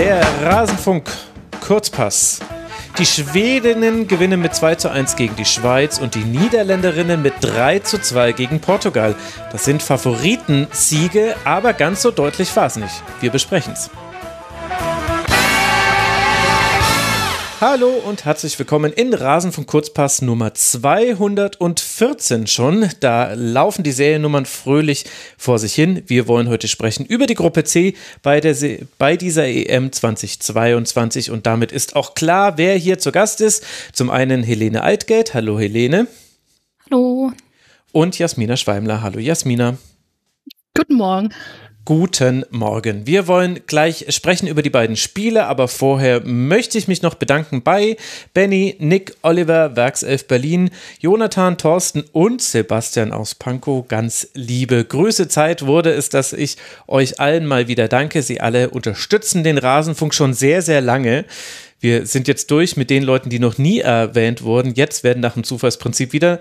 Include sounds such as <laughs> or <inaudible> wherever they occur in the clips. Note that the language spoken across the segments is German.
Der Rasenfunk Kurzpass. Die Schwedinnen gewinnen mit 2 zu 1 gegen die Schweiz und die Niederländerinnen mit 3 zu 2 gegen Portugal. Das sind Favoritensiege, aber ganz so deutlich war es nicht. Wir besprechen es. Hallo und herzlich willkommen in Rasen von Kurzpass Nummer 214 schon. Da laufen die Seriennummern fröhlich vor sich hin. Wir wollen heute sprechen über die Gruppe C bei, der Se bei dieser EM 2022 und damit ist auch klar, wer hier zu Gast ist. Zum einen Helene Altgeld. Hallo Helene. Hallo. Und Jasmina Schweimler. Hallo Jasmina. Guten Morgen. Guten Morgen. Wir wollen gleich sprechen über die beiden Spiele, aber vorher möchte ich mich noch bedanken bei Benny, Nick, Oliver, Werkself Berlin, Jonathan, Thorsten und Sebastian aus Pankow. Ganz liebe Grüße. Zeit wurde es, dass ich euch allen mal wieder danke. Sie alle unterstützen den Rasenfunk schon sehr, sehr lange. Wir sind jetzt durch mit den Leuten, die noch nie erwähnt wurden. Jetzt werden nach dem Zufallsprinzip wieder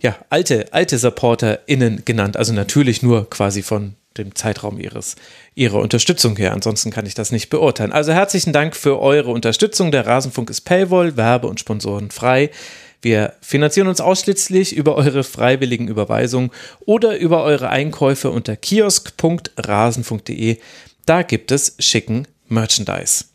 ja, alte, alte SupporterInnen genannt. Also natürlich nur quasi von dem Zeitraum ihres, ihrer Unterstützung her. Ansonsten kann ich das nicht beurteilen. Also herzlichen Dank für eure Unterstützung. Der Rasenfunk ist Paywall, Werbe- und Sponsoren frei. Wir finanzieren uns ausschließlich über eure freiwilligen Überweisungen oder über eure Einkäufe unter kiosk.rasen.de. Da gibt es schicken Merchandise.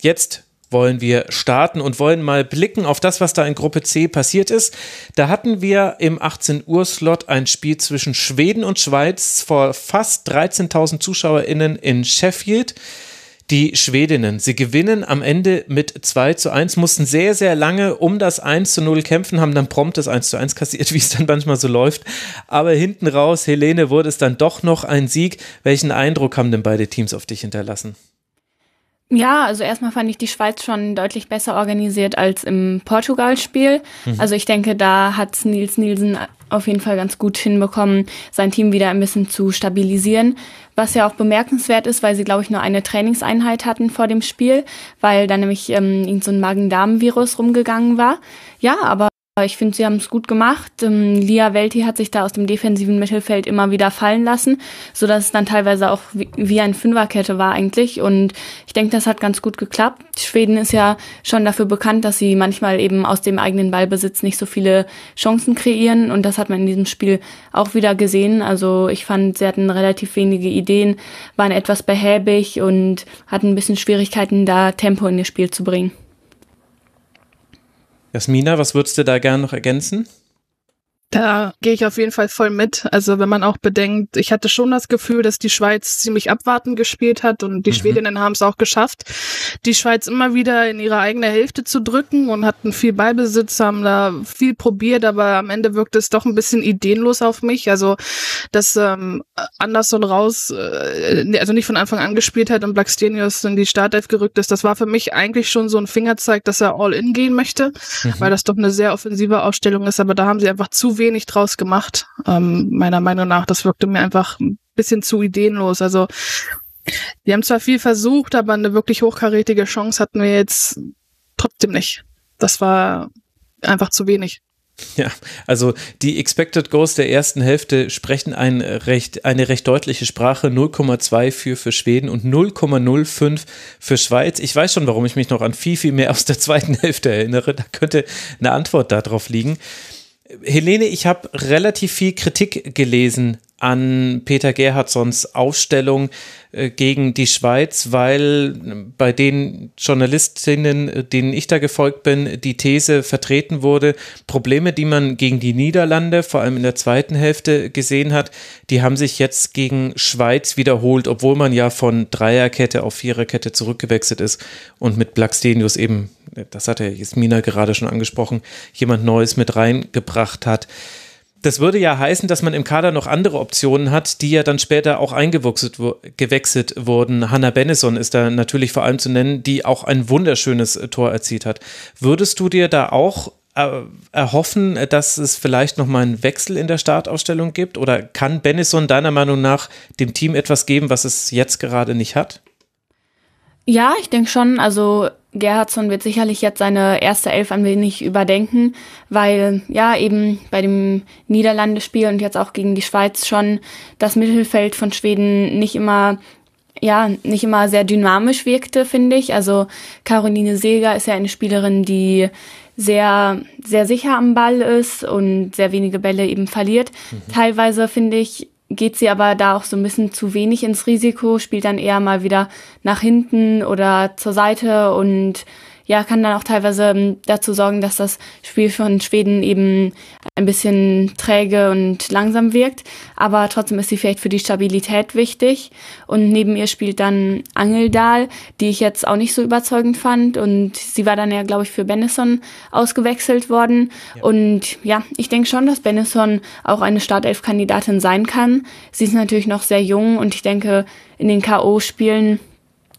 Jetzt wollen wir starten und wollen mal blicken auf das, was da in Gruppe C passiert ist. Da hatten wir im 18 Uhr Slot ein Spiel zwischen Schweden und Schweiz vor fast 13.000 Zuschauerinnen in Sheffield. Die Schwedinnen, sie gewinnen am Ende mit 2 zu 1, mussten sehr, sehr lange um das 1 zu 0 kämpfen, haben dann prompt das 1 zu 1 kassiert, <laughs> wie es dann manchmal so läuft. Aber hinten raus, Helene, wurde es dann doch noch ein Sieg. Welchen Eindruck haben denn beide Teams auf dich hinterlassen? Ja, also erstmal fand ich die Schweiz schon deutlich besser organisiert als im Portugal-Spiel. Mhm. Also ich denke, da hat Nils Nielsen auf jeden Fall ganz gut hinbekommen, sein Team wieder ein bisschen zu stabilisieren. Was ja auch bemerkenswert ist, weil sie, glaube ich, nur eine Trainingseinheit hatten vor dem Spiel, weil da nämlich ähm, so ein Magen-Darm-Virus rumgegangen war. Ja, aber ich finde, sie haben es gut gemacht. Ähm, Lia Welti hat sich da aus dem defensiven Mittelfeld immer wieder fallen lassen, so dass es dann teilweise auch wie, wie ein Fünferkette war eigentlich. Und ich denke, das hat ganz gut geklappt. Schweden ist ja schon dafür bekannt, dass sie manchmal eben aus dem eigenen Ballbesitz nicht so viele Chancen kreieren. Und das hat man in diesem Spiel auch wieder gesehen. Also ich fand, sie hatten relativ wenige Ideen, waren etwas behäbig und hatten ein bisschen Schwierigkeiten, da Tempo in das Spiel zu bringen. Jasmina, was würdest du da gerne noch ergänzen? Da gehe ich auf jeden Fall voll mit. Also wenn man auch bedenkt, ich hatte schon das Gefühl, dass die Schweiz ziemlich abwartend gespielt hat und die mhm. Schwedinnen haben es auch geschafft, die Schweiz immer wieder in ihre eigene Hälfte zu drücken und hatten viel Ballbesitz, haben da viel probiert, aber am Ende wirkte es doch ein bisschen ideenlos auf mich. Also dass ähm, Anderson raus, äh, also nicht von Anfang an gespielt hat und Blackstenius in die Startelf gerückt ist, das war für mich eigentlich schon so ein Fingerzeig, dass er all in gehen möchte, mhm. weil das doch eine sehr offensive Ausstellung ist, aber da haben sie einfach zu wenig wenig draus gemacht, ähm, meiner Meinung nach. Das wirkte mir einfach ein bisschen zu ideenlos. Also die haben zwar viel versucht, aber eine wirklich hochkarätige Chance hatten wir jetzt trotzdem nicht. Das war einfach zu wenig. Ja, also die Expected Goals der ersten Hälfte sprechen ein recht, eine recht deutliche Sprache. 0,2 für, für Schweden und 0,05 für Schweiz. Ich weiß schon, warum ich mich noch an viel, viel mehr aus der zweiten <laughs> Hälfte erinnere. Da könnte eine Antwort darauf liegen. Helene, ich habe relativ viel Kritik gelesen an Peter Gerhardsons Aufstellung äh, gegen die Schweiz, weil bei den Journalistinnen, denen ich da gefolgt bin, die These vertreten wurde, Probleme, die man gegen die Niederlande, vor allem in der zweiten Hälfte gesehen hat, die haben sich jetzt gegen Schweiz wiederholt, obwohl man ja von Dreierkette auf Viererkette zurückgewechselt ist und mit Blackstenius eben, das hat ja Jasmina gerade schon angesprochen, jemand Neues mit reingebracht hat. Das würde ja heißen, dass man im Kader noch andere Optionen hat, die ja dann später auch eingewechselt wurden. Hannah Bennison ist da natürlich vor allem zu nennen, die auch ein wunderschönes Tor erzielt hat. Würdest du dir da auch äh, erhoffen, dass es vielleicht nochmal einen Wechsel in der Startausstellung gibt? Oder kann Bennison deiner Meinung nach dem Team etwas geben, was es jetzt gerade nicht hat? Ja, ich denke schon. Also Gerhardsson wird sicherlich jetzt seine erste Elf ein wenig überdenken, weil ja eben bei dem Niederlandespiel und jetzt auch gegen die Schweiz schon das Mittelfeld von Schweden nicht immer ja nicht immer sehr dynamisch wirkte, finde ich. Also Caroline Seeger ist ja eine Spielerin, die sehr, sehr sicher am Ball ist und sehr wenige Bälle eben verliert. Mhm. Teilweise finde ich, geht sie aber da auch so ein bisschen zu wenig ins Risiko, spielt dann eher mal wieder nach hinten oder zur Seite und ja, kann dann auch teilweise ähm, dazu sorgen, dass das Spiel von Schweden eben ein bisschen träge und langsam wirkt. Aber trotzdem ist sie vielleicht für die Stabilität wichtig. Und neben ihr spielt dann Angeldal, die ich jetzt auch nicht so überzeugend fand. Und sie war dann ja, glaube ich, für Benison ausgewechselt worden. Ja. Und ja, ich denke schon, dass Benison auch eine Startelf-Kandidatin sein kann. Sie ist natürlich noch sehr jung und ich denke, in den K.O.-Spielen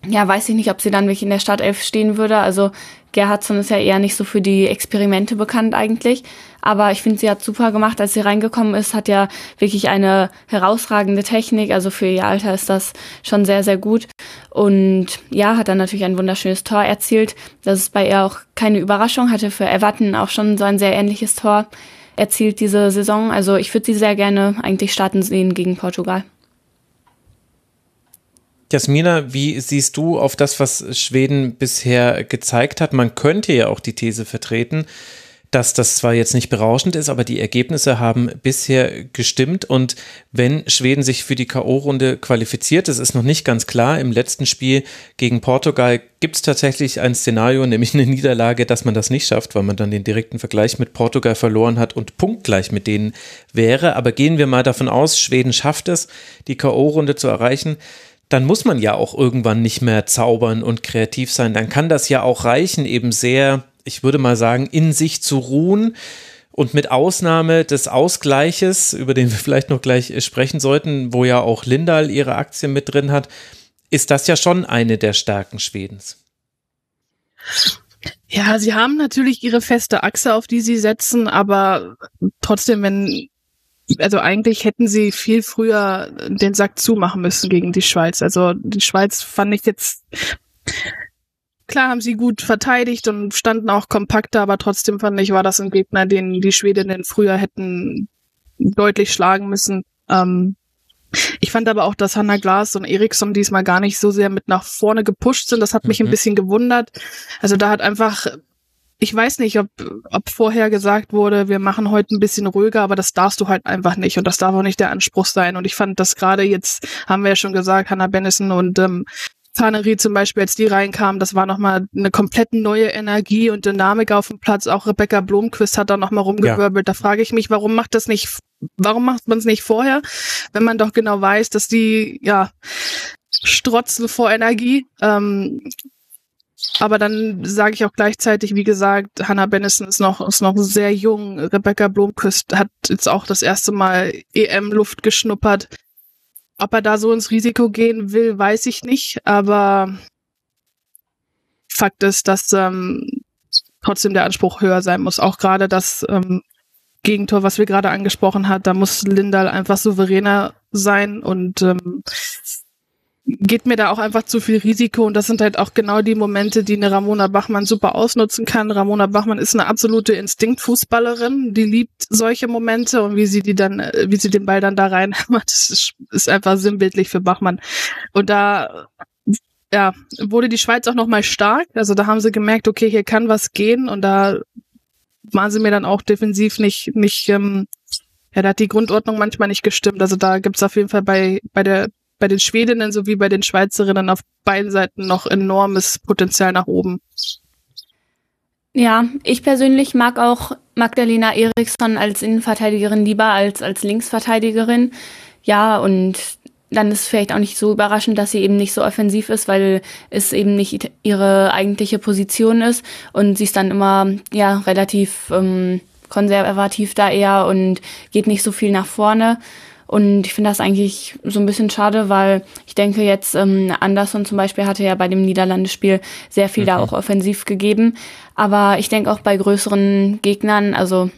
ja, weiß ich nicht, ob sie dann wirklich in der Startelf stehen würde. Also Gerhardsson ist ja eher nicht so für die Experimente bekannt eigentlich. Aber ich finde, sie hat super gemacht, als sie reingekommen ist, hat ja wirklich eine herausragende Technik. Also für ihr Alter ist das schon sehr, sehr gut. Und ja, hat dann natürlich ein wunderschönes Tor erzielt. Das ist bei ihr auch keine Überraschung, hatte für Everton auch schon so ein sehr ähnliches Tor erzielt diese Saison. Also ich würde sie sehr gerne eigentlich starten sehen gegen Portugal. Jasmina, wie siehst du auf das, was Schweden bisher gezeigt hat? Man könnte ja auch die These vertreten, dass das zwar jetzt nicht berauschend ist, aber die Ergebnisse haben bisher gestimmt. Und wenn Schweden sich für die K.O.-Runde qualifiziert, das ist noch nicht ganz klar. Im letzten Spiel gegen Portugal gibt es tatsächlich ein Szenario, nämlich eine Niederlage, dass man das nicht schafft, weil man dann den direkten Vergleich mit Portugal verloren hat und punktgleich mit denen wäre. Aber gehen wir mal davon aus, Schweden schafft es, die K.O.-Runde zu erreichen dann muss man ja auch irgendwann nicht mehr zaubern und kreativ sein. Dann kann das ja auch reichen, eben sehr, ich würde mal sagen, in sich zu ruhen. Und mit Ausnahme des Ausgleiches, über den wir vielleicht noch gleich sprechen sollten, wo ja auch Lindal ihre Aktien mit drin hat, ist das ja schon eine der Stärken Schwedens. Ja, sie haben natürlich ihre feste Achse, auf die sie setzen, aber trotzdem, wenn also eigentlich hätten sie viel früher den Sack zumachen müssen gegen die Schweiz. Also die Schweiz fand ich jetzt klar haben sie gut verteidigt und standen auch kompakter, aber trotzdem fand ich, war das ein Gegner, den die Schwedinnen früher hätten deutlich schlagen müssen. Ähm, ich fand aber auch, dass Hanna Glas und Eriksson diesmal gar nicht so sehr mit nach vorne gepusht sind. Das hat mich mhm. ein bisschen gewundert. Also da hat einfach ich weiß nicht, ob, ob vorher gesagt wurde, wir machen heute ein bisschen ruhiger, aber das darfst du halt einfach nicht und das darf auch nicht der Anspruch sein. Und ich fand das gerade jetzt, haben wir ja schon gesagt, Hannah Bennison und ähm, Tannery zum Beispiel, als die reinkamen, das war nochmal eine komplett neue Energie und Dynamik auf dem Platz. Auch Rebecca Blomquist hat da nochmal rumgewirbelt. Ja. Da frage ich mich, warum macht das nicht, warum macht man es nicht vorher, wenn man doch genau weiß, dass die, ja, strotzen vor Energie. Ähm, aber dann sage ich auch gleichzeitig, wie gesagt, Hannah Bennison ist noch, ist noch sehr jung. Rebecca Blomquist hat jetzt auch das erste Mal EM-Luft geschnuppert. Ob er da so ins Risiko gehen will, weiß ich nicht. Aber Fakt ist, dass ähm, trotzdem der Anspruch höher sein muss. Auch gerade das ähm, Gegentor, was wir gerade angesprochen hat, da muss Lindal einfach souveräner sein und ähm, geht mir da auch einfach zu viel Risiko und das sind halt auch genau die Momente, die eine Ramona Bachmann super ausnutzen kann. Ramona Bachmann ist eine absolute Instinktfußballerin, die liebt solche Momente und wie sie die dann, äh, wie sie den Ball dann da <laughs> ist, ist einfach sinnbildlich für Bachmann. Und da ja, wurde die Schweiz auch nochmal stark. Also da haben sie gemerkt, okay, hier kann was gehen und da waren sie mir dann auch defensiv nicht, nicht, ähm, ja, da hat die Grundordnung manchmal nicht gestimmt. Also da gibt's auf jeden Fall bei, bei der bei den Schwedinnen sowie bei den Schweizerinnen auf beiden Seiten noch enormes Potenzial nach oben. Ja, ich persönlich mag auch Magdalena Eriksson als Innenverteidigerin lieber als als Linksverteidigerin. Ja, und dann ist vielleicht auch nicht so überraschend, dass sie eben nicht so offensiv ist, weil es eben nicht ihre eigentliche Position ist und sie ist dann immer ja relativ ähm, konservativ da eher und geht nicht so viel nach vorne. Und ich finde das eigentlich so ein bisschen schade, weil ich denke jetzt, ähm, Anderson zum Beispiel hatte ja bei dem Niederlandespiel sehr viel mhm. da auch offensiv gegeben. Aber ich denke auch bei größeren Gegnern, also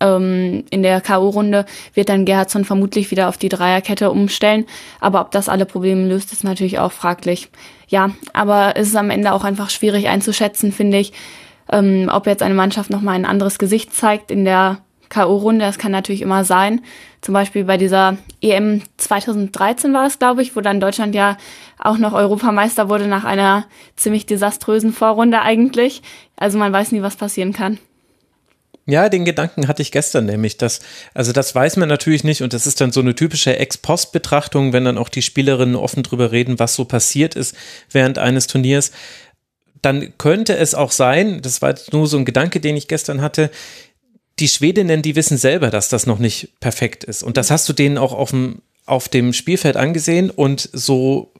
ähm, in der K.O.-Runde wird dann Gerhardsson vermutlich wieder auf die Dreierkette umstellen. Aber ob das alle Probleme löst, ist natürlich auch fraglich. Ja, aber es ist am Ende auch einfach schwierig einzuschätzen, finde ich, ähm, ob jetzt eine Mannschaft nochmal ein anderes Gesicht zeigt in der K.O.-Runde, das kann natürlich immer sein. Zum Beispiel bei dieser EM 2013 war es, glaube ich, wo dann Deutschland ja auch noch Europameister wurde nach einer ziemlich desaströsen Vorrunde eigentlich. Also man weiß nie, was passieren kann. Ja, den Gedanken hatte ich gestern nämlich, dass, also das weiß man natürlich nicht und das ist dann so eine typische Ex-Post-Betrachtung, wenn dann auch die Spielerinnen offen drüber reden, was so passiert ist während eines Turniers. Dann könnte es auch sein, das war nur so ein Gedanke, den ich gestern hatte, die Schwedinnen, die wissen selber, dass das noch nicht perfekt ist. Und das hast du denen auch auf dem, auf dem Spielfeld angesehen. Und so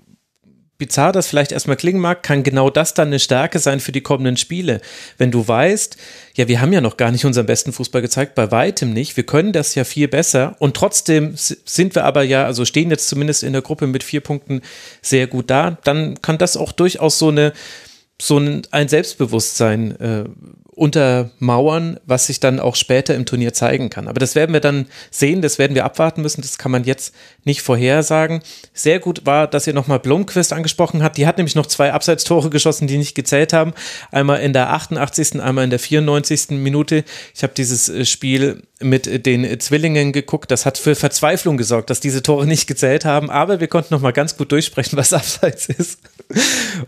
bizarr das vielleicht erstmal klingen mag, kann genau das dann eine Stärke sein für die kommenden Spiele. Wenn du weißt, ja, wir haben ja noch gar nicht unseren besten Fußball gezeigt, bei weitem nicht, wir können das ja viel besser. Und trotzdem sind wir aber ja, also stehen jetzt zumindest in der Gruppe mit vier Punkten sehr gut da, dann kann das auch durchaus so eine so ein, ein Selbstbewusstsein äh, untermauern, was sich dann auch später im Turnier zeigen kann. Aber das werden wir dann sehen, das werden wir abwarten müssen, das kann man jetzt nicht vorhersagen. Sehr gut war, dass ihr nochmal Blomqvist angesprochen habt. Die hat nämlich noch zwei Abseitstore geschossen, die nicht gezählt haben. Einmal in der 88., einmal in der 94. Minute. Ich habe dieses äh, Spiel mit den Zwillingen geguckt. Das hat für Verzweiflung gesorgt, dass diese Tore nicht gezählt haben. Aber wir konnten nochmal ganz gut durchsprechen, was <laughs> Abseits ist.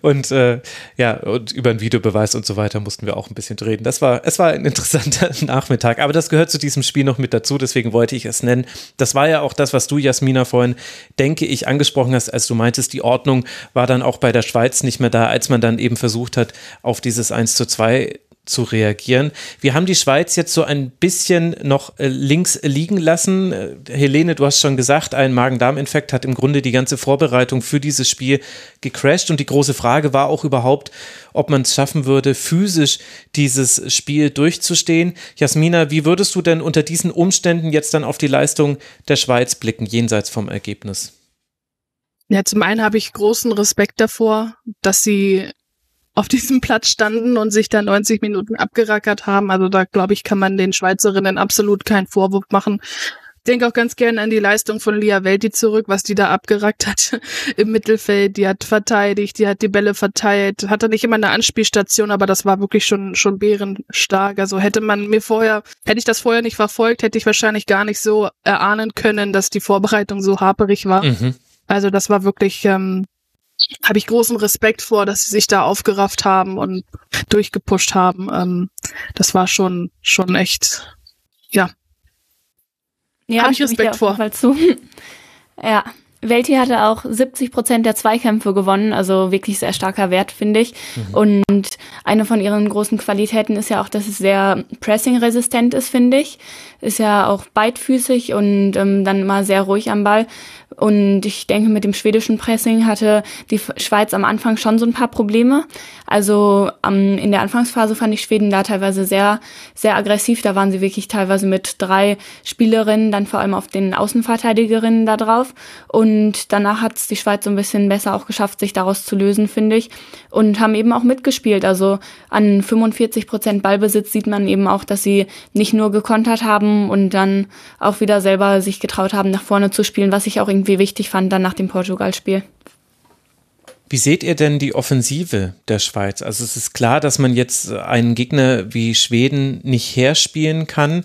Und äh, ja, und über einen Videobeweis und so weiter mussten wir auch ein bisschen drehen reden. Das war, es war ein interessanter <laughs> Nachmittag, aber das gehört zu diesem Spiel noch mit dazu, deswegen wollte ich es nennen. Das war ja auch das, was du, Jasmina, vorhin, denke ich, angesprochen hast, als du meintest, die Ordnung war dann auch bei der Schweiz nicht mehr da, als man dann eben versucht hat, auf dieses 1 zu 2 zu reagieren. Wir haben die Schweiz jetzt so ein bisschen noch äh, links liegen lassen. Äh, Helene, du hast schon gesagt, ein Magen-Darm-Infekt hat im Grunde die ganze Vorbereitung für dieses Spiel gecrashed und die große Frage war auch überhaupt, ob man es schaffen würde, physisch dieses Spiel durchzustehen. Jasmina, wie würdest du denn unter diesen Umständen jetzt dann auf die Leistung der Schweiz blicken, jenseits vom Ergebnis? Ja, zum einen habe ich großen Respekt davor, dass sie auf diesem Platz standen und sich da 90 Minuten abgerackert haben. Also da glaube ich, kann man den Schweizerinnen absolut keinen Vorwurf machen. Ich denke auch ganz gerne an die Leistung von Lia Welti zurück, was die da abgerackt hat <laughs> im Mittelfeld. Die hat verteidigt, die hat die Bälle verteilt, hatte nicht immer eine Anspielstation, aber das war wirklich schon, schon bärenstark. Also hätte man mir vorher, hätte ich das vorher nicht verfolgt, hätte ich wahrscheinlich gar nicht so erahnen können, dass die Vorbereitung so haperig war. Mhm. Also das war wirklich ähm, habe ich großen Respekt vor, dass sie sich da aufgerafft haben und durchgepusht haben. Ähm, das war schon schon echt, ja. Ja, habe ich Respekt vor. Zu. <laughs> ja. Welti hatte auch 70 Prozent der Zweikämpfe gewonnen, also wirklich sehr starker Wert, finde ich. Mhm. Und eine von ihren großen Qualitäten ist ja auch, dass es sehr pressing-resistent ist, finde ich. Ist ja auch beidfüßig und ähm, dann immer sehr ruhig am Ball. Und ich denke, mit dem schwedischen Pressing hatte die Schweiz am Anfang schon so ein paar Probleme. Also ähm, in der Anfangsphase fand ich Schweden da teilweise sehr, sehr aggressiv. Da waren sie wirklich teilweise mit drei Spielerinnen, dann vor allem auf den Außenverteidigerinnen da drauf. Und danach hat es die Schweiz so ein bisschen besser auch geschafft, sich daraus zu lösen, finde ich. Und haben eben auch mitgespielt. Also an 45 Prozent Ballbesitz sieht man eben auch, dass sie nicht nur gekontert haben und dann auch wieder selber sich getraut haben, nach vorne zu spielen, was ich auch irgendwie wichtig fand dann nach dem Portugal-Spiel. Wie seht ihr denn die Offensive der Schweiz? Also es ist klar, dass man jetzt einen Gegner wie Schweden nicht herspielen kann.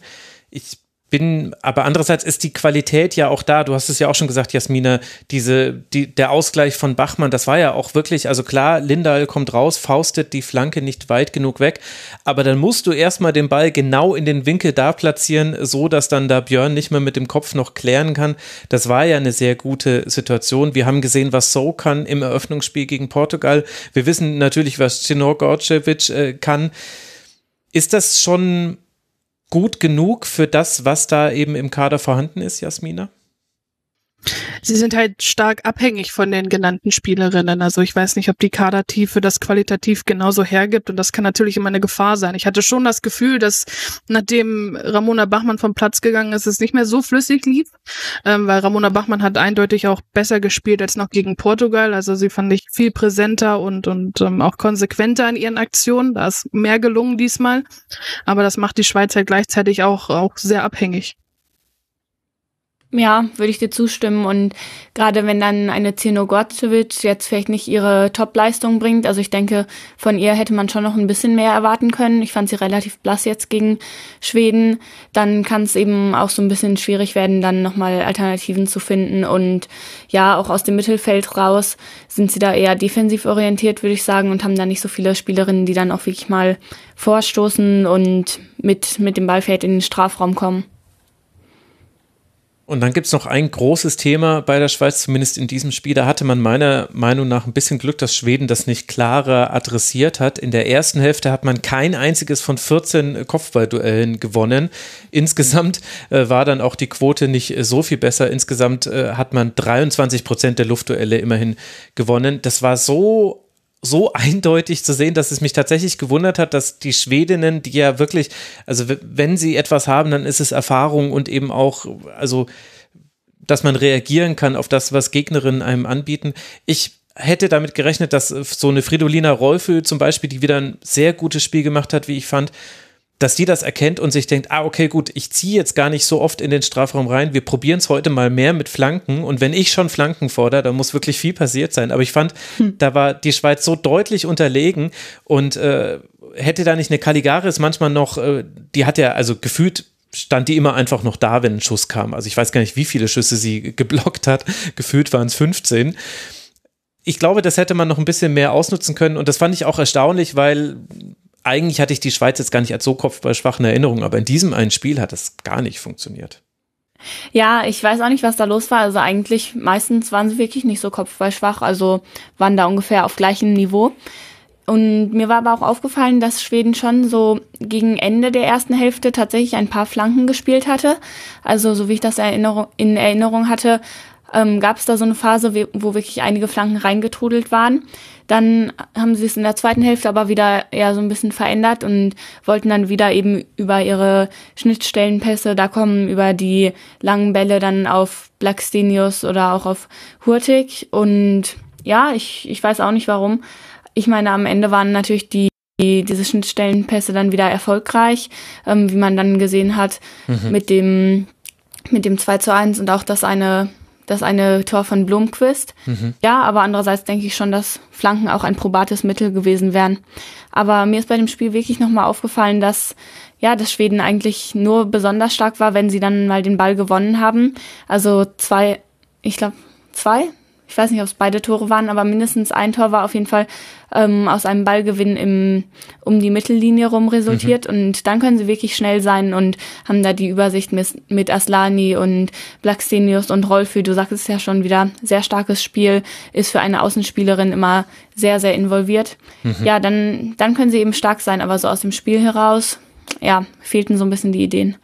Ich bin, aber andererseits ist die Qualität ja auch da. Du hast es ja auch schon gesagt, Jasmina, diese, die, der Ausgleich von Bachmann, das war ja auch wirklich, also klar, Lindahl kommt raus, faustet die Flanke nicht weit genug weg, aber dann musst du erstmal den Ball genau in den Winkel da platzieren, so dass dann da Björn nicht mehr mit dem Kopf noch klären kann. Das war ja eine sehr gute Situation. Wir haben gesehen, was So kann im Eröffnungsspiel gegen Portugal. Wir wissen natürlich, was Cinor Gorcevic äh, kann. Ist das schon gut genug für das, was da eben im Kader vorhanden ist, Jasmina? Sie sind halt stark abhängig von den genannten Spielerinnen. Also ich weiß nicht, ob die Kadertiefe das qualitativ genauso hergibt und das kann natürlich immer eine Gefahr sein. Ich hatte schon das Gefühl, dass nachdem Ramona Bachmann vom Platz gegangen ist, es nicht mehr so flüssig lief, ähm, weil Ramona Bachmann hat eindeutig auch besser gespielt als noch gegen Portugal. Also sie fand ich viel präsenter und, und ähm, auch konsequenter in ihren Aktionen. Da ist mehr gelungen diesmal. Aber das macht die Schweiz halt gleichzeitig auch, auch sehr abhängig. Ja, würde ich dir zustimmen. Und gerade wenn dann eine Zino Gorcevic jetzt vielleicht nicht ihre Top-Leistung bringt, also ich denke, von ihr hätte man schon noch ein bisschen mehr erwarten können. Ich fand sie relativ blass jetzt gegen Schweden. Dann kann es eben auch so ein bisschen schwierig werden, dann nochmal Alternativen zu finden. Und ja, auch aus dem Mittelfeld raus sind sie da eher defensiv orientiert, würde ich sagen, und haben da nicht so viele Spielerinnen, die dann auch wirklich mal vorstoßen und mit, mit dem Ballfeld in den Strafraum kommen. Und dann gibt's noch ein großes Thema bei der Schweiz, zumindest in diesem Spiel. Da hatte man meiner Meinung nach ein bisschen Glück, dass Schweden das nicht klarer adressiert hat. In der ersten Hälfte hat man kein einziges von 14 Kopfballduellen gewonnen. Insgesamt äh, war dann auch die Quote nicht so viel besser. Insgesamt äh, hat man 23 Prozent der Luftduelle immerhin gewonnen. Das war so so eindeutig zu sehen, dass es mich tatsächlich gewundert hat, dass die Schwedinnen, die ja wirklich, also wenn sie etwas haben, dann ist es Erfahrung und eben auch, also, dass man reagieren kann auf das, was Gegnerinnen einem anbieten. Ich hätte damit gerechnet, dass so eine Fridolina Rolfö zum Beispiel, die wieder ein sehr gutes Spiel gemacht hat, wie ich fand, dass die das erkennt und sich denkt, ah, okay, gut, ich ziehe jetzt gar nicht so oft in den Strafraum rein. Wir probieren es heute mal mehr mit Flanken. Und wenn ich schon Flanken fordere, dann muss wirklich viel passiert sein. Aber ich fand, hm. da war die Schweiz so deutlich unterlegen und äh, hätte da nicht eine Caligaris manchmal noch, äh, die hat ja also gefühlt stand die immer einfach noch da, wenn ein Schuss kam. Also ich weiß gar nicht, wie viele Schüsse sie geblockt hat. Gefühlt waren es 15 ich glaube, das hätte man noch ein bisschen mehr ausnutzen können und das fand ich auch erstaunlich, weil eigentlich hatte ich die Schweiz jetzt gar nicht als so kopfballschwach in Erinnerung, aber in diesem einen Spiel hat es gar nicht funktioniert. Ja, ich weiß auch nicht, was da los war. Also eigentlich meistens waren sie wirklich nicht so kopfballschwach, also waren da ungefähr auf gleichem Niveau. Und mir war aber auch aufgefallen, dass Schweden schon so gegen Ende der ersten Hälfte tatsächlich ein paar Flanken gespielt hatte. Also so wie ich das in Erinnerung hatte, ähm, gab es da so eine Phase, wo wirklich einige Flanken reingetrudelt waren. Dann haben sie es in der zweiten Hälfte aber wieder eher so ein bisschen verändert und wollten dann wieder eben über ihre Schnittstellenpässe da kommen, über die langen Bälle dann auf Blackstenius oder auch auf Hurtig. Und ja, ich, ich weiß auch nicht warum. Ich meine, am Ende waren natürlich die die, diese Schnittstellenpässe dann wieder erfolgreich, ähm, wie man dann gesehen hat mhm. mit dem mit dem 2 zu 1 und auch das eine das eine Tor von Blomqvist. Mhm. Ja, aber andererseits denke ich schon, dass Flanken auch ein probates Mittel gewesen wären. Aber mir ist bei dem Spiel wirklich nochmal aufgefallen, dass ja, dass Schweden eigentlich nur besonders stark war, wenn sie dann mal den Ball gewonnen haben. Also zwei, ich glaube zwei, ich weiß nicht, ob es beide Tore waren, aber mindestens ein Tor war auf jeden Fall ähm, aus einem Ballgewinn im, um die Mittellinie rum resultiert. Mhm. Und dann können sie wirklich schnell sein und haben da die Übersicht mit, mit Aslani und Blackstenius und Rolfü. Du sagst es ja schon wieder, sehr starkes Spiel, ist für eine Außenspielerin immer sehr, sehr involviert. Mhm. Ja, dann, dann können sie eben stark sein, aber so aus dem Spiel heraus, ja, fehlten so ein bisschen die Ideen.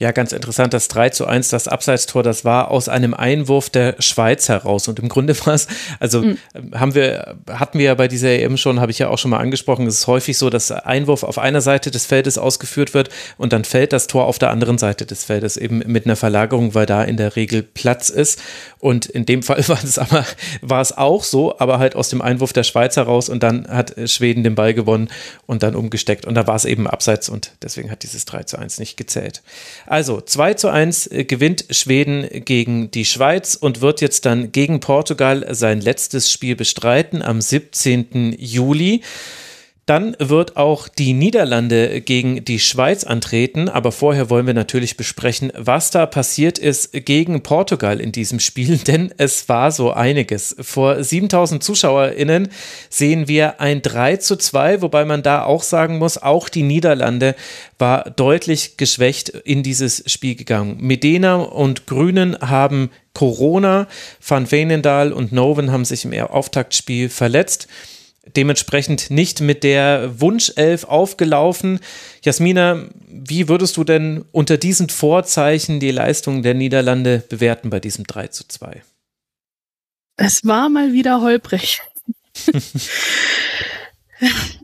Ja, ganz interessant, das 3 zu 1, das Abseitstor, das war aus einem Einwurf der Schweiz heraus. Und im Grunde <laughs> war es, also mhm. haben wir, hatten wir ja bei dieser EM schon, habe ich ja auch schon mal angesprochen, es ist häufig so, dass Einwurf auf einer Seite des Feldes ausgeführt wird und dann fällt das Tor auf der anderen Seite des Feldes, eben mit einer Verlagerung, weil da in der Regel Platz ist. Und in dem <laughs> Fall war es aber, war es auch so, aber halt aus dem Einwurf der Schweiz heraus und dann hat Schweden den Ball gewonnen und dann umgesteckt. Und da war es eben abseits und deswegen hat dieses 3 zu 1 nicht gezählt. Also 2 zu 1 äh, gewinnt Schweden gegen die Schweiz und wird jetzt dann gegen Portugal sein letztes Spiel bestreiten am 17. Juli. Dann wird auch die Niederlande gegen die Schweiz antreten, aber vorher wollen wir natürlich besprechen, was da passiert ist gegen Portugal in diesem Spiel, <laughs> denn es war so einiges. Vor 7000 ZuschauerInnen sehen wir ein 3 zu 2, wobei man da auch sagen muss, auch die Niederlande war deutlich geschwächt in dieses Spiel gegangen. Medena und Grünen haben Corona, Van Veenendaal und Noven haben sich im Auftaktspiel verletzt dementsprechend nicht mit der Wunschelf aufgelaufen. Jasmina, wie würdest du denn unter diesen Vorzeichen die Leistung der Niederlande bewerten bei diesem 3 zu 2? Es war mal wieder holprig. <laughs>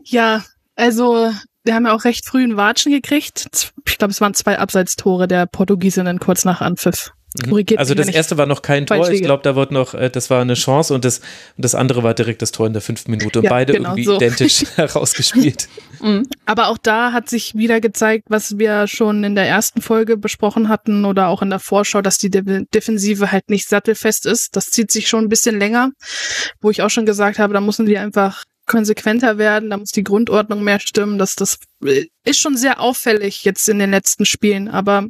ja, also wir haben ja auch recht früh einen Watschen gekriegt. Ich glaube, es waren zwei Abseitstore der Portugiesinnen kurz nach Anpfiff. Mhm. Korrigiert also das erste war noch kein Tor. Ich glaube, da wurde noch, äh, das war eine Chance und das, und das andere war direkt das Tor in der fünften Minute und ja, beide genau irgendwie so. identisch <laughs> herausgespielt. <laughs> Mhm. Aber auch da hat sich wieder gezeigt, was wir schon in der ersten Folge besprochen hatten oder auch in der Vorschau, dass die De Defensive halt nicht sattelfest ist. Das zieht sich schon ein bisschen länger, wo ich auch schon gesagt habe, da müssen die einfach konsequenter werden, da muss die Grundordnung mehr stimmen. Das, das äh, ist schon sehr auffällig jetzt in den letzten Spielen, aber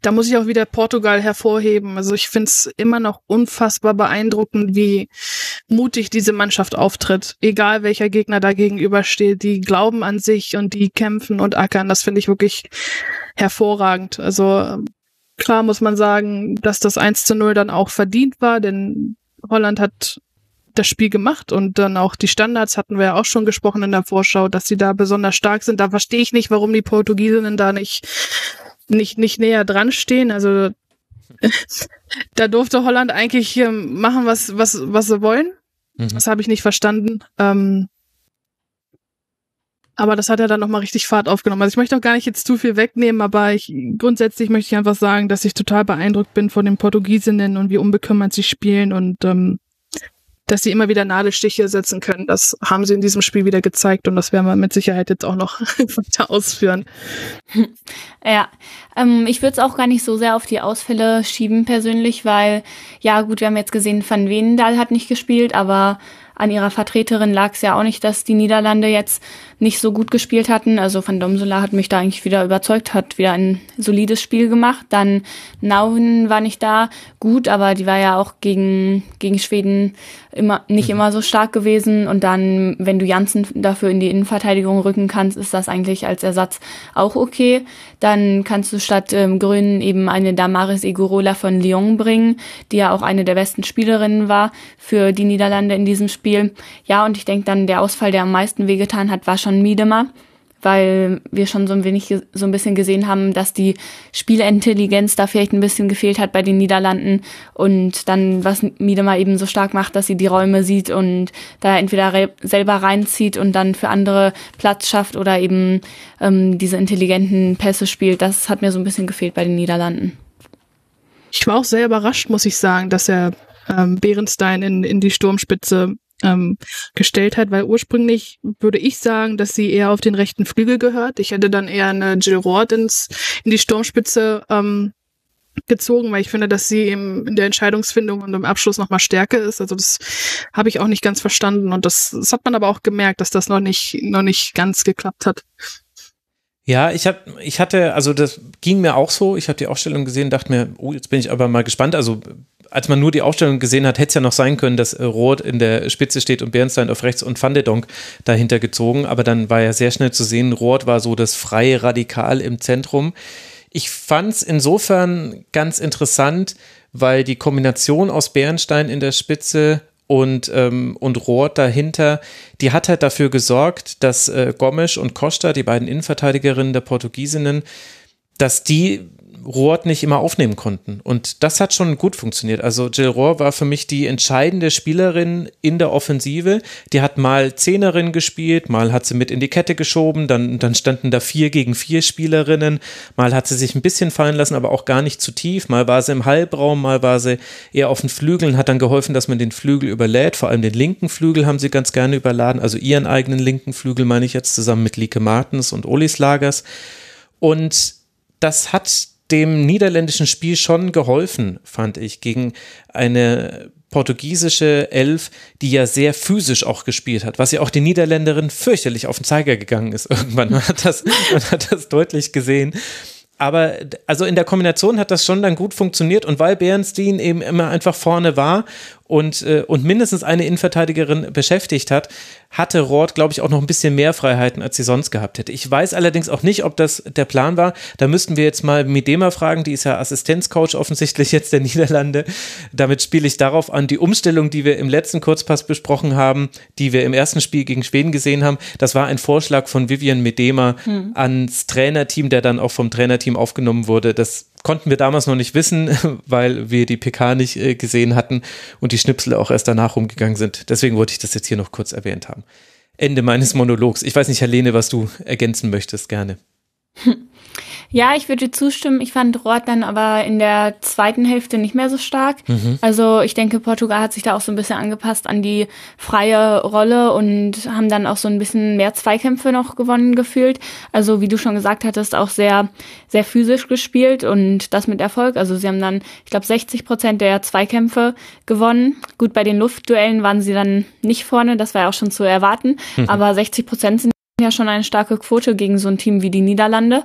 da muss ich auch wieder Portugal hervorheben. Also ich finde es immer noch unfassbar beeindruckend, wie mutig diese Mannschaft auftritt. Egal welcher Gegner da gegenübersteht, die glauben an sich und die kämpfen und ackern. Das finde ich wirklich hervorragend. Also klar muss man sagen, dass das 1 zu 0 dann auch verdient war, denn Holland hat das Spiel gemacht und dann auch die Standards hatten wir ja auch schon gesprochen in der Vorschau, dass sie da besonders stark sind. Da verstehe ich nicht, warum die Portugiesinnen da nicht, nicht, nicht näher dran stehen. Also <laughs> da durfte Holland eigentlich machen, was, was, was sie wollen. Mhm. Das habe ich nicht verstanden. Ähm, aber das hat ja dann nochmal richtig Fahrt aufgenommen. Also ich möchte auch gar nicht jetzt zu viel wegnehmen, aber ich, grundsätzlich möchte ich einfach sagen, dass ich total beeindruckt bin von den Portugiesinnen und wie unbekümmert sie spielen und ähm, dass sie immer wieder Nadelstiche setzen können. Das haben sie in diesem Spiel wieder gezeigt und das werden wir mit Sicherheit jetzt auch noch <laughs> weiter ausführen. <laughs> Ja, ähm, ich würde es auch gar nicht so sehr auf die Ausfälle schieben persönlich, weil ja gut, wir haben jetzt gesehen, Van Wendal hat nicht gespielt, aber an ihrer Vertreterin lag es ja auch nicht, dass die Niederlande jetzt nicht so gut gespielt hatten. Also Van Domsela hat mich da eigentlich wieder überzeugt, hat wieder ein solides Spiel gemacht. Dann Nauhen war nicht da, gut, aber die war ja auch gegen, gegen Schweden immer, nicht mhm. immer so stark gewesen. Und dann, wenn du Janssen dafür in die Innenverteidigung rücken kannst, ist das eigentlich als Ersatz auch okay. Dann kannst du statt ähm, Grün eben eine Damaris Igurola von Lyon bringen, die ja auch eine der besten Spielerinnen war für die Niederlande in diesem Spiel. Ja, und ich denke dann, der Ausfall, der am meisten wehgetan hat, war schon Miedema weil wir schon so ein wenig so ein bisschen gesehen haben, dass die Spielintelligenz da vielleicht ein bisschen gefehlt hat bei den Niederlanden und dann was Miedema eben so stark macht, dass sie die Räume sieht und da entweder selber reinzieht und dann für andere Platz schafft oder eben ähm, diese intelligenten Pässe spielt. Das hat mir so ein bisschen gefehlt bei den Niederlanden. Ich war auch sehr überrascht, muss ich sagen, dass er ähm, Behrenstein in, in die Sturmspitze ähm, gestellt hat, weil ursprünglich würde ich sagen, dass sie eher auf den rechten Flügel gehört. Ich hätte dann eher eine Jill Roth ins, in die Sturmspitze ähm, gezogen, weil ich finde, dass sie im, in der Entscheidungsfindung und im Abschluss nochmal stärker ist. Also das habe ich auch nicht ganz verstanden und das, das hat man aber auch gemerkt, dass das noch nicht, noch nicht ganz geklappt hat. Ja, ich habe, ich hatte, also das ging mir auch so. Ich habe die Ausstellung gesehen, dachte mir, oh, jetzt bin ich aber mal gespannt. Also als man nur die Aufstellung gesehen hat, hätte es ja noch sein können, dass äh, Roth in der Spitze steht und Bernstein auf rechts und Van de Donk dahinter gezogen. Aber dann war ja sehr schnell zu sehen, Roth war so das freie Radikal im Zentrum. Ich fand es insofern ganz interessant, weil die Kombination aus Bernstein in der Spitze und, ähm, und Roth dahinter, die hat halt dafür gesorgt, dass äh, Gomes und Costa, die beiden Innenverteidigerinnen der Portugiesinnen, dass die Rohr nicht immer aufnehmen konnten. Und das hat schon gut funktioniert. Also Jill Rohr war für mich die entscheidende Spielerin in der Offensive. Die hat mal Zehnerin gespielt, mal hat sie mit in die Kette geschoben, dann, dann standen da vier gegen vier Spielerinnen, mal hat sie sich ein bisschen fallen lassen, aber auch gar nicht zu tief. Mal war sie im Halbraum, mal war sie eher auf den Flügeln, hat dann geholfen, dass man den Flügel überlädt. Vor allem den linken Flügel haben sie ganz gerne überladen, also ihren eigenen linken Flügel meine ich jetzt zusammen mit Lieke Martens und Olis Lagers. Und das hat dem niederländischen Spiel schon geholfen, fand ich, gegen eine portugiesische Elf, die ja sehr physisch auch gespielt hat, was ja auch die Niederländerin fürchterlich auf den Zeiger gegangen ist <laughs> irgendwann. Man hat das, man hat das deutlich gesehen. Aber also in der Kombination hat das schon dann gut funktioniert und weil Bernstein eben immer einfach vorne war und, äh, und mindestens eine Innenverteidigerin beschäftigt hat, hatte Roth, glaube ich, auch noch ein bisschen mehr Freiheiten, als sie sonst gehabt hätte. Ich weiß allerdings auch nicht, ob das der Plan war. Da müssten wir jetzt mal Midema fragen, die ist ja Assistenzcoach offensichtlich jetzt der Niederlande. Damit spiele ich darauf an, die Umstellung, die wir im letzten Kurzpass besprochen haben, die wir im ersten Spiel gegen Schweden gesehen haben, das war ein Vorschlag von Vivian Medema hm. ans Trainerteam, der dann auch vom Trainerteam aufgenommen wurde. Das konnten wir damals noch nicht wissen, <laughs> weil wir die PK nicht äh, gesehen hatten und die Schnipsel auch erst danach rumgegangen sind. Deswegen wollte ich das jetzt hier noch kurz erwähnt haben. Ende meines Monologs. Ich weiß nicht, Helene, was du ergänzen möchtest, gerne. <laughs> Ja, ich würde zustimmen. Ich fand Roth dann aber in der zweiten Hälfte nicht mehr so stark. Mhm. Also ich denke, Portugal hat sich da auch so ein bisschen angepasst an die freie Rolle und haben dann auch so ein bisschen mehr Zweikämpfe noch gewonnen gefühlt. Also wie du schon gesagt hattest, auch sehr, sehr physisch gespielt und das mit Erfolg. Also sie haben dann, ich glaube, 60 Prozent der Zweikämpfe gewonnen. Gut, bei den Luftduellen waren sie dann nicht vorne, das war ja auch schon zu erwarten. Mhm. Aber 60 Prozent sind ja schon eine starke Quote gegen so ein Team wie die Niederlande.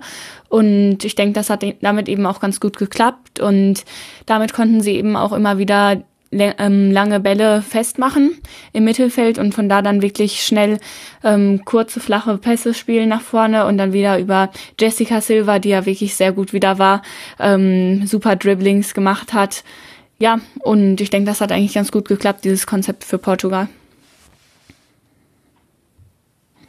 Und ich denke, das hat damit eben auch ganz gut geklappt. Und damit konnten sie eben auch immer wieder ähm, lange Bälle festmachen im Mittelfeld und von da dann wirklich schnell ähm, kurze, flache Pässe spielen nach vorne und dann wieder über Jessica Silva, die ja wirklich sehr gut wieder war, ähm, super Dribblings gemacht hat. Ja, und ich denke, das hat eigentlich ganz gut geklappt, dieses Konzept für Portugal.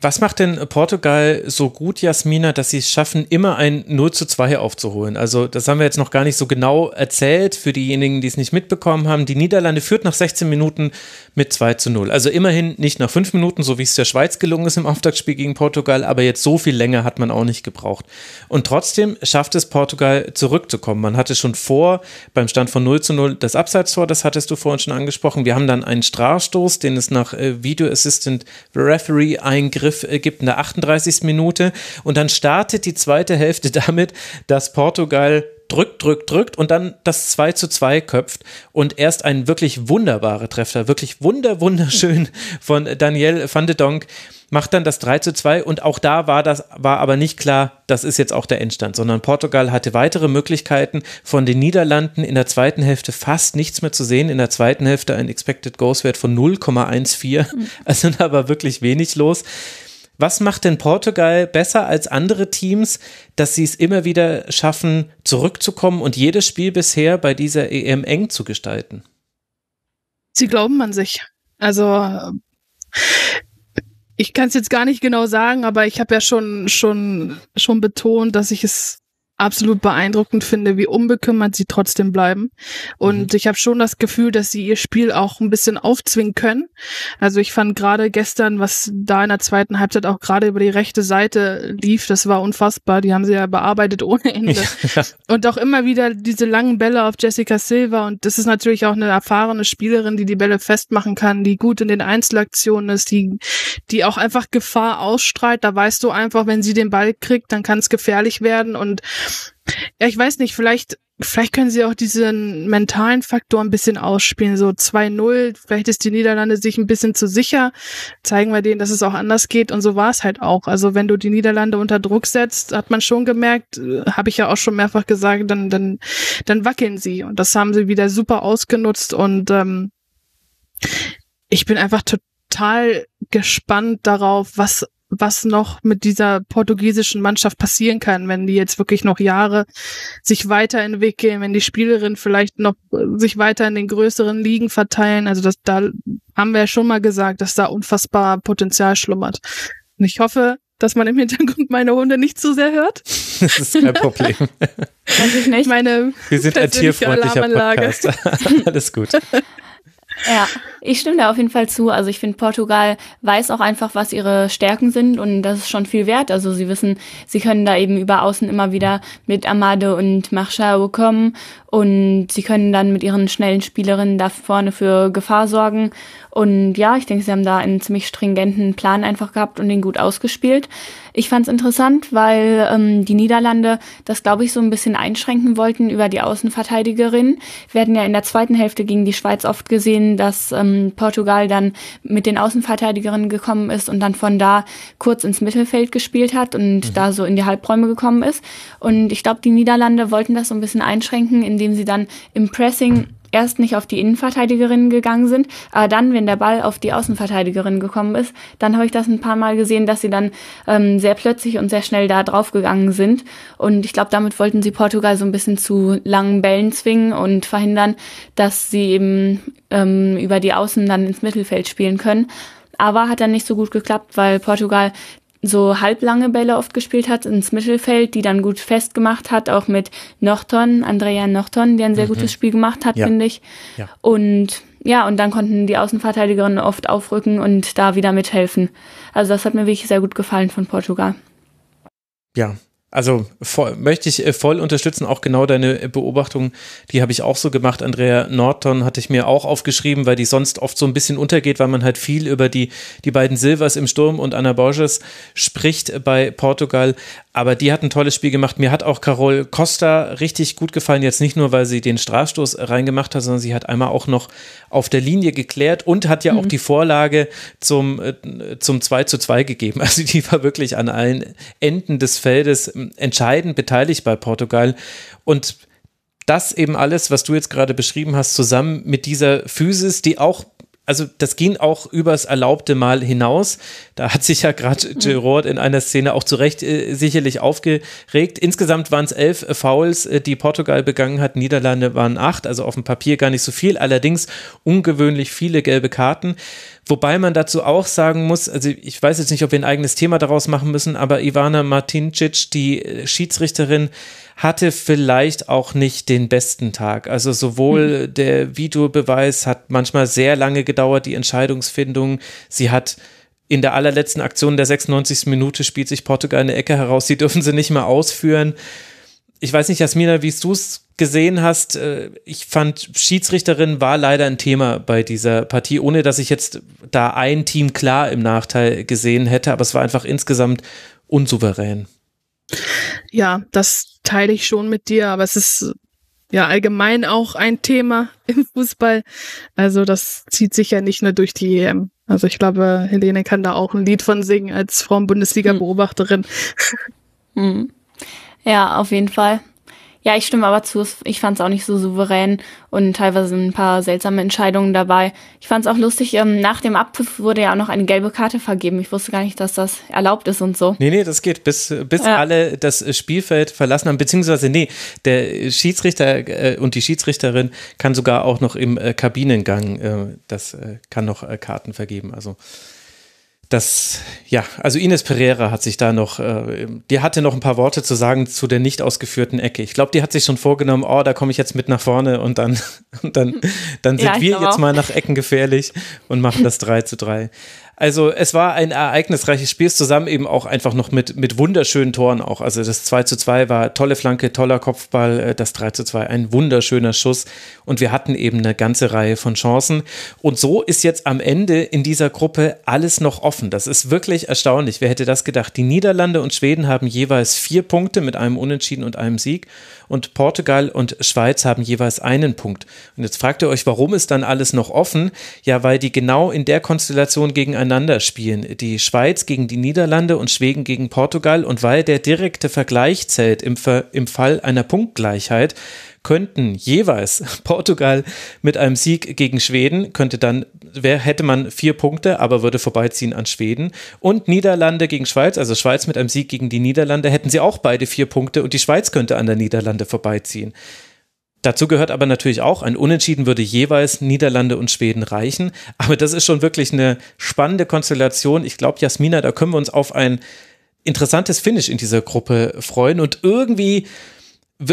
Was macht denn Portugal so gut, Jasmina, dass sie es schaffen, immer ein 0 zu 2 aufzuholen? Also, das haben wir jetzt noch gar nicht so genau erzählt für diejenigen, die es nicht mitbekommen haben. Die Niederlande führt nach 16 Minuten mit 2 zu 0. Also immerhin nicht nach 5 Minuten, so wie es der Schweiz gelungen ist im Auftaktspiel gegen Portugal, aber jetzt so viel länger hat man auch nicht gebraucht. Und trotzdem schafft es Portugal zurückzukommen. Man hatte schon vor, beim Stand von 0 zu 0, das Abseitstor, das hattest du vorhin schon angesprochen. Wir haben dann einen Strafstoß, den es nach äh, Video Assistant Referee eingriff Angriff äh, gibt in der 38. Minute und dann startet die zweite Hälfte <laughs> damit, dass Portugal drückt, drückt, drückt und dann das 2 zu 2 köpft und erst ein wirklich wunderbarer Treffer, wirklich wunder, wunderschön von Daniel van de Donk macht dann das 3 zu 2 und auch da war das, war aber nicht klar, das ist jetzt auch der Endstand, sondern Portugal hatte weitere Möglichkeiten von den Niederlanden in der zweiten Hälfte fast nichts mehr zu sehen, in der zweiten Hälfte ein Expected Goals Wert von 0,14, <laughs> also da war wirklich wenig los. Was macht denn Portugal besser als andere Teams, dass sie es immer wieder schaffen, zurückzukommen und jedes Spiel bisher bei dieser EM eng zu gestalten? Sie glauben an sich. Also ich kann es jetzt gar nicht genau sagen, aber ich habe ja schon schon schon betont, dass ich es absolut beeindruckend finde, wie unbekümmert sie trotzdem bleiben. Und mhm. ich habe schon das Gefühl, dass sie ihr Spiel auch ein bisschen aufzwingen können. Also ich fand gerade gestern, was da in der zweiten Halbzeit auch gerade über die rechte Seite lief, das war unfassbar. Die haben sie ja bearbeitet <laughs> ohne Ende. Ja. Und auch immer wieder diese langen Bälle auf Jessica Silva. Und das ist natürlich auch eine erfahrene Spielerin, die die Bälle festmachen kann, die gut in den Einzelaktionen ist, die, die auch einfach Gefahr ausstrahlt. Da weißt du einfach, wenn sie den Ball kriegt, dann kann es gefährlich werden. Und ja, ich weiß nicht, vielleicht, vielleicht können sie auch diesen mentalen Faktor ein bisschen ausspielen. So 2-0, vielleicht ist die Niederlande sich ein bisschen zu sicher. Zeigen wir denen, dass es auch anders geht. Und so war es halt auch. Also wenn du die Niederlande unter Druck setzt, hat man schon gemerkt, äh, habe ich ja auch schon mehrfach gesagt, dann, dann, dann wackeln sie. Und das haben sie wieder super ausgenutzt. Und ähm, ich bin einfach total gespannt darauf, was was noch mit dieser portugiesischen Mannschaft passieren kann, wenn die jetzt wirklich noch Jahre sich weiterentwickeln, wenn die Spielerinnen vielleicht noch äh, sich weiter in den größeren Ligen verteilen. Also das, da haben wir ja schon mal gesagt, dass da unfassbar Potenzial schlummert. Und ich hoffe, dass man im Hintergrund meine Hunde nicht zu sehr hört. Das ist kein Problem. Weiß ich nicht. Meine Wir sind ein tierfreundlicher Podcast. <laughs> Alles gut. Ja, ich stimme da auf jeden Fall zu. Also ich finde, Portugal weiß auch einfach, was ihre Stärken sind und das ist schon viel wert. Also sie wissen, sie können da eben über Außen immer wieder mit Amade und Marchao kommen und sie können dann mit ihren schnellen Spielerinnen da vorne für Gefahr sorgen. Und ja, ich denke, sie haben da einen ziemlich stringenten Plan einfach gehabt und den gut ausgespielt. Ich fand es interessant, weil ähm, die Niederlande das, glaube ich, so ein bisschen einschränken wollten über die Außenverteidigerin. Wir hatten ja in der zweiten Hälfte gegen die Schweiz oft gesehen, dass ähm, Portugal dann mit den Außenverteidigerinnen gekommen ist und dann von da kurz ins Mittelfeld gespielt hat und mhm. da so in die Halbräume gekommen ist. Und ich glaube, die Niederlande wollten das so ein bisschen einschränken, indem sie dann im Pressing erst nicht auf die Innenverteidigerin gegangen sind, aber dann, wenn der Ball auf die Außenverteidigerin gekommen ist, dann habe ich das ein paar Mal gesehen, dass sie dann ähm, sehr plötzlich und sehr schnell da drauf gegangen sind. Und ich glaube, damit wollten sie Portugal so ein bisschen zu langen Bällen zwingen und verhindern, dass sie eben ähm, über die Außen dann ins Mittelfeld spielen können. Aber hat dann nicht so gut geklappt, weil Portugal so halblange Bälle oft gespielt hat ins Mittelfeld, die dann gut festgemacht hat, auch mit Norton, Andrea Norton, der ein sehr mhm. gutes Spiel gemacht hat, ja. finde ich. Ja. Und ja, und dann konnten die Außenverteidigerinnen oft aufrücken und da wieder mithelfen. Also das hat mir wirklich sehr gut gefallen von Portugal. Ja, Also voll, möchte ich äh, voll unterstützen, auch genau deine Beobachtung, die habe ich auch so gemacht. Andrea Norton hatte ich mir auch aufgeschrieben, weil die sonst oft so ein bisschen untergeht, weil man halt viel über die, die beiden Silvers im Sturm und Anna Borges spricht bei Portugal. Aber die hat ein tolles Spiel gemacht. Mir hat auch Carol Costa richtig gut gefallen. Jetzt nicht nur, weil sie den Strafstoß reingemacht hat, sondern sie hat einmal auch noch auf der Linie geklärt und hat ja mhm. auch die Vorlage zum, äh, zum 2 zu 2 gegeben. <laughs> Also die war wirklich an allen Enden des Feldes entscheidend beteiligt bei Portugal. Und das eben alles, was du jetzt gerade beschrieben hast, zusammen mit dieser Physis, die auch also das ging auch übers erlaubte Mal hinaus. Da hat sich ja gerade mhm. Gerard in einer Szene auch zu Recht äh, sicherlich aufgeregt. Insgesamt waren es elf äh, Fouls, äh, die Portugal begangen hat. Niederlande waren acht, also auf dem Papier gar nicht so viel. Allerdings ungewöhnlich viele gelbe Karten. Wobei man dazu auch sagen muss, also ich weiß jetzt nicht, ob wir ein eigenes Thema daraus machen müssen, aber Ivana Martincic, die äh, Schiedsrichterin, hatte vielleicht auch nicht den besten Tag. Also sowohl mhm. der Videobeweis hat manchmal sehr lange gedauert, die Entscheidungsfindung. Sie hat in der allerletzten Aktion der 96. Minute spielt sich Portugal eine Ecke heraus. Sie dürfen sie nicht mehr ausführen. Ich weiß nicht, Jasmina, wie du es gesehen hast. Äh, ich fand, Schiedsrichterin war leider ein Thema bei dieser Partie, ohne dass ich jetzt da ein Team klar im Nachteil gesehen hätte, aber es war einfach insgesamt unsouverän. Ja, das teile ich schon mit dir, aber es ist ja allgemein auch ein Thema <laughs> im Fußball. Also das zieht sich ja nicht nur durch die EM. Also ich glaube, Helene kann da auch ein Lied von singen als Frauen-Bundesliga-Beobachterin. Hm. Ja, auf jeden Fall. Ja, ich stimme aber zu. Ich fand es auch nicht so souverän und teilweise ein paar seltsame Entscheidungen dabei. Ich fand es auch lustig, ähm, nach dem Abpfiff wurde ja auch noch eine gelbe Karte vergeben. Ich wusste gar nicht, dass das erlaubt ist und so. Nee, nee, das geht, bis, bis ja. alle das Spielfeld verlassen haben, beziehungsweise nee, der Schiedsrichter äh, und die Schiedsrichterin kann sogar auch noch im äh, Kabinengang, äh, das äh, kann noch äh, Karten vergeben. Also das, ja, also Ines Pereira hat sich da noch, äh, die hatte noch ein paar Worte zu sagen zu der nicht ausgeführten Ecke. Ich glaube, die hat sich schon vorgenommen, oh, da komme ich jetzt mit nach vorne und dann, <laughs> und dann, dann <laughs> sind ja, wir jetzt auch. mal nach Ecken gefährlich und machen das 3 zu 3. Also es war ein ereignisreiches Spiel, zusammen eben auch einfach noch mit, mit wunderschönen Toren auch. Also das 2 zu 2 war tolle Flanke, toller Kopfball, äh, das 3 zu 2 ein wunderschöner Schuss und wir hatten eben eine ganze Reihe von Chancen. Und so ist jetzt am Ende in dieser Gruppe alles noch offen. Das ist wirklich erstaunlich. Wer hätte das gedacht? Die Niederlande und Schweden haben jeweils vier Punkte mit einem Unentschieden und einem Sieg und Portugal und Schweiz haben jeweils einen Punkt. Und jetzt fragt ihr euch, warum ist dann alles noch offen? Ja, weil die genau in der Konstellation gegeneinander spielen. Die Schweiz gegen die Niederlande und Schweden gegen Portugal und weil der direkte Vergleich zählt im, im Fall einer Punktgleichheit, könnten jeweils <laughs> Portugal mit einem Sieg gegen Schweden, könnte dann, wär, hätte man vier Punkte, aber würde vorbeiziehen an Schweden. Und Niederlande gegen Schweiz, also Schweiz mit einem Sieg gegen die Niederlande, hätten sie auch beide vier Punkte und die Schweiz könnte an der Niederlande vorbeiziehen. Dazu gehört aber natürlich auch, ein Unentschieden würde jeweils Niederlande und Schweden reichen. Aber das ist schon wirklich eine spannende Konstellation. Ich glaube, Jasmina, da können wir uns auf ein interessantes Finish in dieser Gruppe freuen. Und irgendwie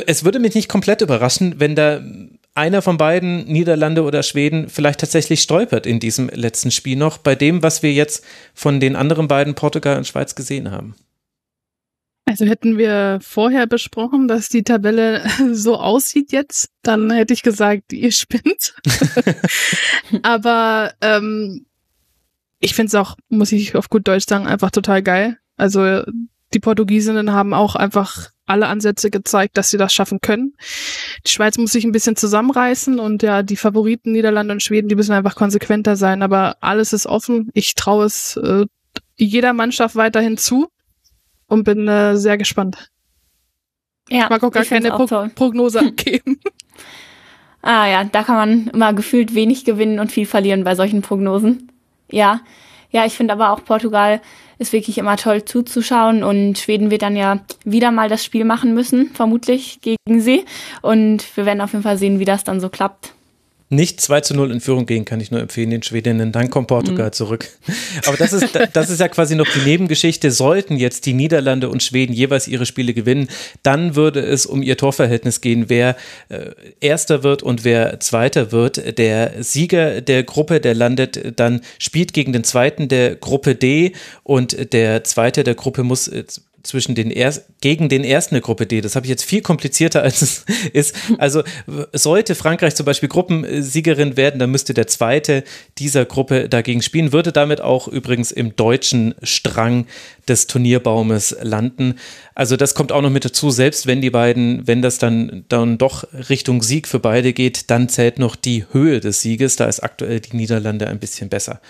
es würde mich nicht komplett überraschen, wenn da einer von beiden, Niederlande oder Schweden, vielleicht tatsächlich stolpert in diesem letzten Spiel noch, bei dem, was wir jetzt von den anderen beiden, Portugal und Schweiz, gesehen haben. Also hätten wir vorher besprochen, dass die Tabelle <laughs> so aussieht jetzt, dann hätte ich gesagt, ihr spinnt. <laughs> Aber ähm, ich finde es auch, muss ich auf gut Deutsch sagen, einfach total geil. Also die Portugiesinnen haben auch einfach alle Ansätze gezeigt, dass sie das schaffen können. Die Schweiz muss sich ein bisschen zusammenreißen und ja, die Favoriten Niederlande und Schweden, die müssen einfach konsequenter sein. Aber alles ist offen. Ich traue es äh, jeder Mannschaft weiterhin zu und bin äh, sehr gespannt. Ja, ich mag auch gar keine auch Pro Prognose <laughs> abgeben. ah ja, da kann man immer gefühlt wenig gewinnen und viel verlieren bei solchen Prognosen. Ja, ja, ich finde aber auch Portugal ist wirklich immer toll zuzuschauen und Schweden wird dann ja wieder mal das Spiel machen müssen, vermutlich gegen sie. Und wir werden auf jeden Fall sehen, wie das dann so klappt nicht 2 zu 0 in Führung gehen, kann ich nur empfehlen, den Schwedinnen. Dann kommt Portugal mhm. zurück. Aber das ist, das ist ja quasi noch die Nebengeschichte. Sollten jetzt die Niederlande und Schweden jeweils ihre Spiele gewinnen, dann würde es um ihr Torverhältnis gehen, wer äh, Erster wird und wer Zweiter wird. Der Sieger der Gruppe, der landet dann, spielt gegen den Zweiten der Gruppe D und der Zweite der Gruppe muss zwischen den er gegen den ersten der Gruppe D. Das habe ich jetzt viel komplizierter, <laughs> als es ist. Also sollte Frankreich zum Beispiel Gruppensiegerin werden, dann müsste der zweite dieser Gruppe dagegen spielen, würde damit auch übrigens im deutschen Strang des Turnierbaumes landen. Also das kommt auch noch mit dazu, selbst wenn die beiden, wenn das dann, dann doch Richtung Sieg für beide geht, dann zählt noch die Höhe des Sieges. Da ist aktuell die Niederlande ein bisschen besser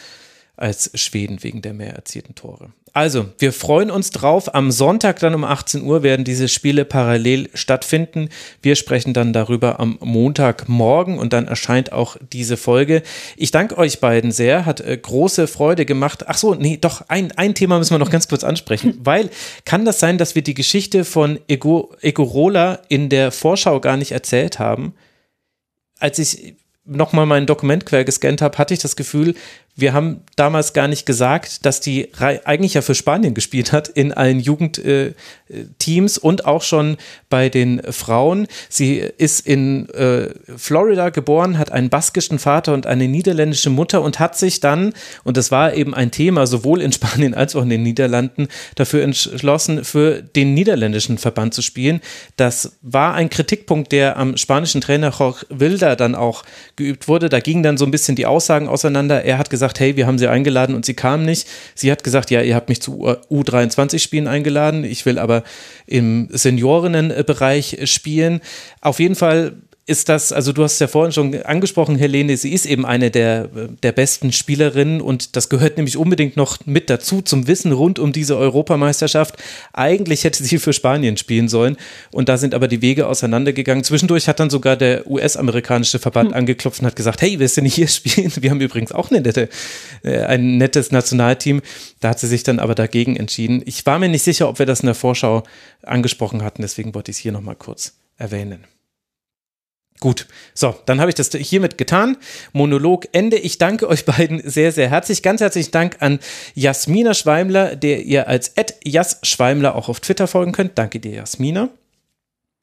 als Schweden wegen der mehr erzielten Tore. Also, wir freuen uns drauf. Am Sonntag dann um 18 Uhr werden diese Spiele parallel stattfinden. Wir sprechen dann darüber am Montagmorgen und dann erscheint auch diese Folge. Ich danke euch beiden sehr, hat äh, große Freude gemacht. Ach so, nee, doch, ein, ein Thema müssen wir noch ganz kurz ansprechen, <laughs> weil kann das sein, dass wir die Geschichte von Ego, Egorola in der Vorschau gar nicht erzählt haben? Als ich nochmal mein Dokument quer gescannt habe, hatte ich das Gefühl, wir haben damals gar nicht gesagt, dass die eigentlich ja für Spanien gespielt hat in allen Jugendteams äh, und auch schon bei den Frauen. Sie ist in äh, Florida geboren, hat einen baskischen Vater und eine niederländische Mutter und hat sich dann, und das war eben ein Thema sowohl in Spanien als auch in den Niederlanden, dafür entschlossen, für den niederländischen Verband zu spielen. Das war ein Kritikpunkt, der am spanischen Trainer Jorge Wilder dann auch geübt wurde. Da gingen dann so ein bisschen die Aussagen auseinander. Er hat gesagt, gesagt, hey, wir haben sie eingeladen und sie kam nicht. Sie hat gesagt, ja, ihr habt mich zu U23-Spielen eingeladen, ich will aber im Seniorinnenbereich spielen. Auf jeden Fall ist das, also du hast es ja vorhin schon angesprochen, Helene, sie ist eben eine der, der besten Spielerinnen und das gehört nämlich unbedingt noch mit dazu zum Wissen rund um diese Europameisterschaft. Eigentlich hätte sie für Spanien spielen sollen und da sind aber die Wege auseinandergegangen. Zwischendurch hat dann sogar der US-amerikanische Verband hm. angeklopft und hat gesagt, hey, willst du nicht hier <laughs> spielen? Wir haben übrigens auch eine nette, äh, ein nettes Nationalteam. Da hat sie sich dann aber dagegen entschieden. Ich war mir nicht sicher, ob wir das in der Vorschau angesprochen hatten, deswegen wollte ich es hier nochmal kurz erwähnen. Gut, so, dann habe ich das hiermit getan. Monolog Ende. Ich danke euch beiden sehr, sehr herzlich. Ganz herzlichen Dank an Jasmina Schweimler, der ihr als Jas Schweimler auch auf Twitter folgen könnt. Danke dir, Jasmina.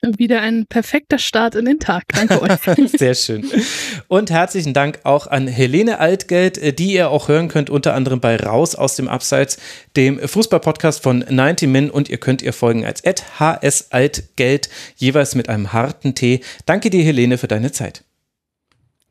Wieder ein perfekter Start in den Tag. Danke euch. <laughs> Sehr schön. Und herzlichen Dank auch an Helene Altgeld, äh, die ihr auch hören könnt, unter anderem bei Raus aus dem Abseits, dem Fußballpodcast von 90 Min. Und ihr könnt ihr folgen als HS Altgeld, jeweils mit einem harten T. Danke dir, Helene, für deine Zeit.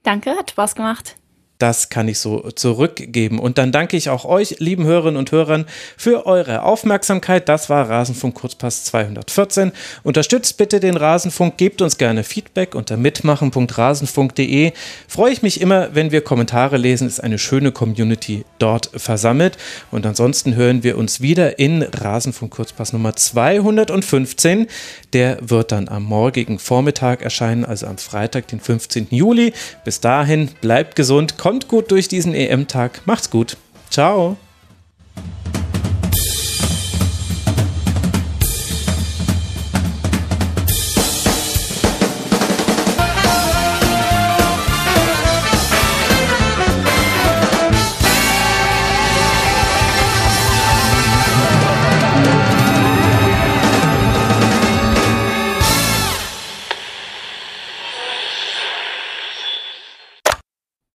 Danke, hat Spaß gemacht das kann ich so zurückgeben. Und dann danke ich auch euch, lieben Hörerinnen und Hörern, für eure Aufmerksamkeit. Das war Rasenfunk Kurzpass 214. Unterstützt bitte den Rasenfunk, gebt uns gerne Feedback unter mitmachen.rasenfunk.de. Freue ich mich immer, wenn wir Kommentare lesen, ist eine schöne Community dort versammelt. Und ansonsten hören wir uns wieder in Rasenfunk Kurzpass Nummer 215. Der wird dann am morgigen Vormittag erscheinen, also am Freitag, den 15. Juli. Bis dahin, bleibt gesund, kommt Kommt gut durch diesen EM-Tag. Macht's gut. Ciao.